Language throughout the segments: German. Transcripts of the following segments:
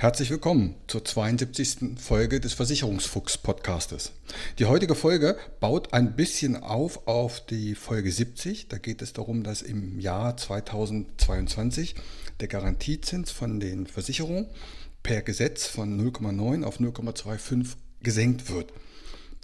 Herzlich willkommen zur 72. Folge des Versicherungsfuchs-Podcastes. Die heutige Folge baut ein bisschen auf auf die Folge 70. Da geht es darum, dass im Jahr 2022 der Garantiezins von den Versicherungen per Gesetz von 0,9 auf 0,25 gesenkt wird.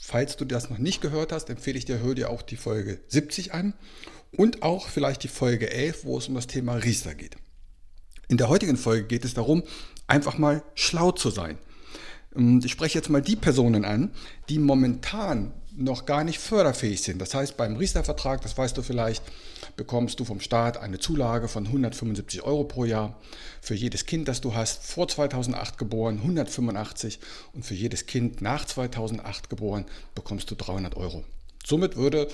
Falls du das noch nicht gehört hast, empfehle ich dir, hör dir auch die Folge 70 an und auch vielleicht die Folge 11, wo es um das Thema Riester geht. In der heutigen Folge geht es darum, einfach mal schlau zu sein. Ich spreche jetzt mal die Personen an, die momentan noch gar nicht förderfähig sind. Das heißt, beim Riester-Vertrag, das weißt du vielleicht, bekommst du vom Staat eine Zulage von 175 Euro pro Jahr. Für jedes Kind, das du hast, vor 2008 geboren, 185 und für jedes Kind nach 2008 geboren, bekommst du 300 Euro. Somit würde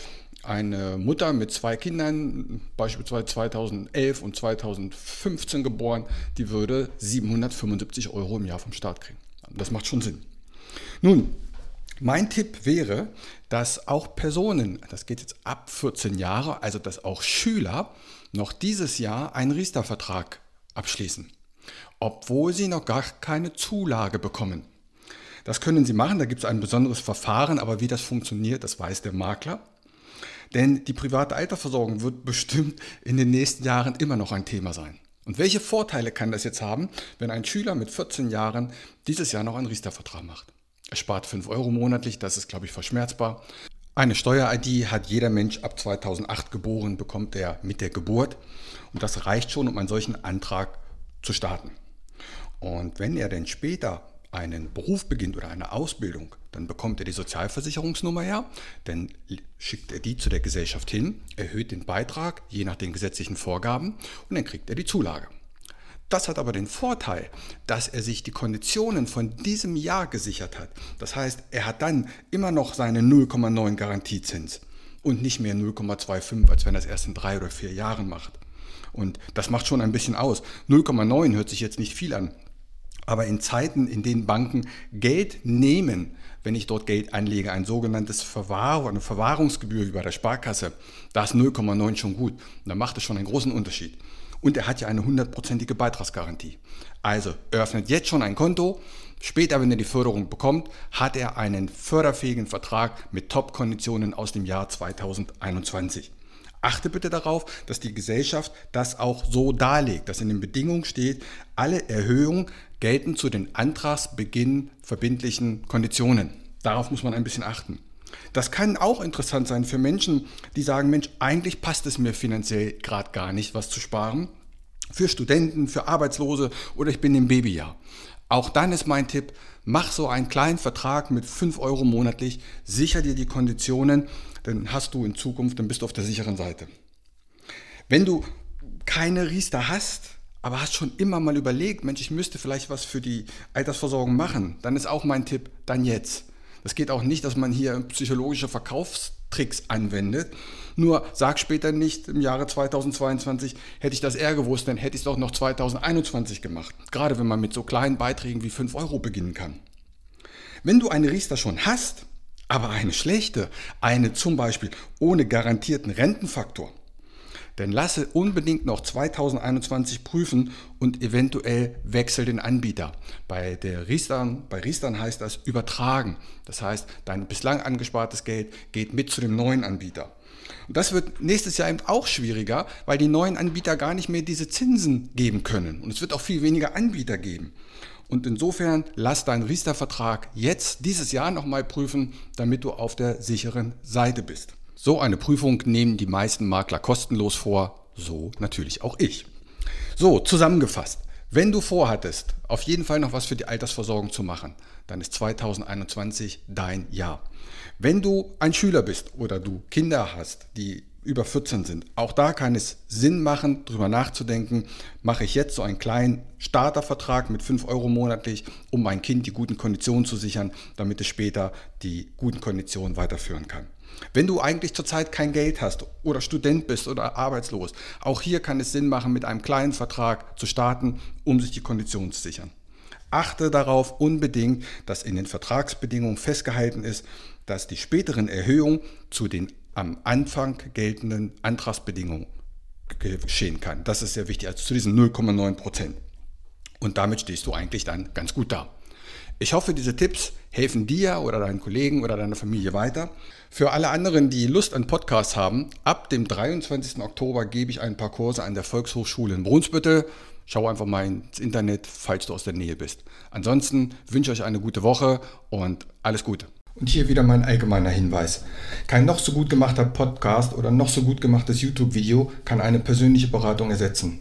eine Mutter mit zwei Kindern, beispielsweise 2011 und 2015 geboren, die würde 775 Euro im Jahr vom Staat kriegen. Das macht schon Sinn. Nun, mein Tipp wäre, dass auch Personen, das geht jetzt ab 14 Jahre, also dass auch Schüler noch dieses Jahr einen Riester-Vertrag abschließen, obwohl sie noch gar keine Zulage bekommen. Das können Sie machen, da gibt es ein besonderes Verfahren, aber wie das funktioniert, das weiß der Makler. Denn die private Altersversorgung wird bestimmt in den nächsten Jahren immer noch ein Thema sein. Und welche Vorteile kann das jetzt haben, wenn ein Schüler mit 14 Jahren dieses Jahr noch einen Riester-Vertrag macht? Er spart 5 Euro monatlich, das ist, glaube ich, verschmerzbar. Eine Steuer-ID hat jeder Mensch ab 2008 geboren, bekommt er mit der Geburt. Und das reicht schon, um einen solchen Antrag zu starten. Und wenn er denn später einen Beruf beginnt oder eine Ausbildung, dann bekommt er die Sozialversicherungsnummer her, dann schickt er die zu der Gesellschaft hin, erhöht den Beitrag je nach den gesetzlichen Vorgaben und dann kriegt er die Zulage. Das hat aber den Vorteil, dass er sich die Konditionen von diesem Jahr gesichert hat. Das heißt, er hat dann immer noch seinen 0,9 Garantiezins und nicht mehr 0,25, als wenn er es erst in drei oder vier Jahren macht. Und das macht schon ein bisschen aus. 0,9 hört sich jetzt nicht viel an. Aber in Zeiten, in denen Banken Geld nehmen, wenn ich dort Geld anlege, ein sogenanntes Verwahr eine Verwahrungsgebühr wie bei der Sparkasse, da ist 0,9 schon gut. Da macht es schon einen großen Unterschied. Und er hat ja eine hundertprozentige Beitragsgarantie. Also eröffnet jetzt schon ein Konto. Später, wenn er die Förderung bekommt, hat er einen förderfähigen Vertrag mit Top-Konditionen aus dem Jahr 2021. Achte bitte darauf, dass die Gesellschaft das auch so darlegt, dass in den Bedingungen steht, alle Erhöhungen gelten zu den Antragsbeginn verbindlichen Konditionen. Darauf muss man ein bisschen achten. Das kann auch interessant sein für Menschen, die sagen, Mensch, eigentlich passt es mir finanziell gerade gar nicht, was zu sparen. Für Studenten, für Arbeitslose oder ich bin im Babyjahr. Auch dann ist mein Tipp, mach so einen kleinen Vertrag mit 5 Euro monatlich, sicher dir die Konditionen dann hast du in Zukunft, dann bist du auf der sicheren Seite. Wenn du keine Riester hast, aber hast schon immer mal überlegt, Mensch, ich müsste vielleicht was für die Altersversorgung machen, dann ist auch mein Tipp, dann jetzt. Das geht auch nicht, dass man hier psychologische Verkaufstricks anwendet. Nur sag später nicht im Jahre 2022, hätte ich das eher gewusst, dann hätte ich es doch noch 2021 gemacht. Gerade wenn man mit so kleinen Beiträgen wie 5 Euro beginnen kann. Wenn du eine Riester schon hast, aber eine schlechte, eine zum Beispiel ohne garantierten Rentenfaktor, dann lasse unbedingt noch 2021 prüfen und eventuell wechsel den Anbieter. Bei der Riestern, bei Riestern heißt das übertragen. Das heißt, dein bislang angespartes Geld geht mit zu dem neuen Anbieter. Und das wird nächstes Jahr eben auch schwieriger, weil die neuen Anbieter gar nicht mehr diese Zinsen geben können. Und es wird auch viel weniger Anbieter geben. Und insofern lass deinen Riester-Vertrag jetzt dieses Jahr nochmal prüfen, damit du auf der sicheren Seite bist. So eine Prüfung nehmen die meisten Makler kostenlos vor, so natürlich auch ich. So, zusammengefasst. Wenn du vorhattest, auf jeden Fall noch was für die Altersversorgung zu machen, dann ist 2021 dein Jahr. Wenn du ein Schüler bist oder du Kinder hast, die über 14 sind. Auch da kann es Sinn machen, darüber nachzudenken, mache ich jetzt so einen kleinen Startervertrag mit 5 Euro monatlich, um mein Kind die guten Konditionen zu sichern, damit es später die guten Konditionen weiterführen kann. Wenn du eigentlich zurzeit kein Geld hast oder Student bist oder arbeitslos, auch hier kann es Sinn machen, mit einem kleinen Vertrag zu starten, um sich die Konditionen zu sichern. Achte darauf unbedingt, dass in den Vertragsbedingungen festgehalten ist, dass die späteren Erhöhungen zu den am Anfang geltenden Antragsbedingungen geschehen kann. Das ist sehr wichtig, also zu diesen 0,9 Prozent. Und damit stehst du eigentlich dann ganz gut da. Ich hoffe, diese Tipps helfen dir oder deinen Kollegen oder deiner Familie weiter. Für alle anderen, die Lust an Podcasts haben, ab dem 23. Oktober gebe ich ein paar Kurse an der Volkshochschule in Brunsbüttel. Schau einfach mal ins Internet, falls du aus der Nähe bist. Ansonsten wünsche ich euch eine gute Woche und alles Gute. Und hier wieder mein allgemeiner Hinweis. Kein noch so gut gemachter Podcast oder noch so gut gemachtes YouTube-Video kann eine persönliche Beratung ersetzen.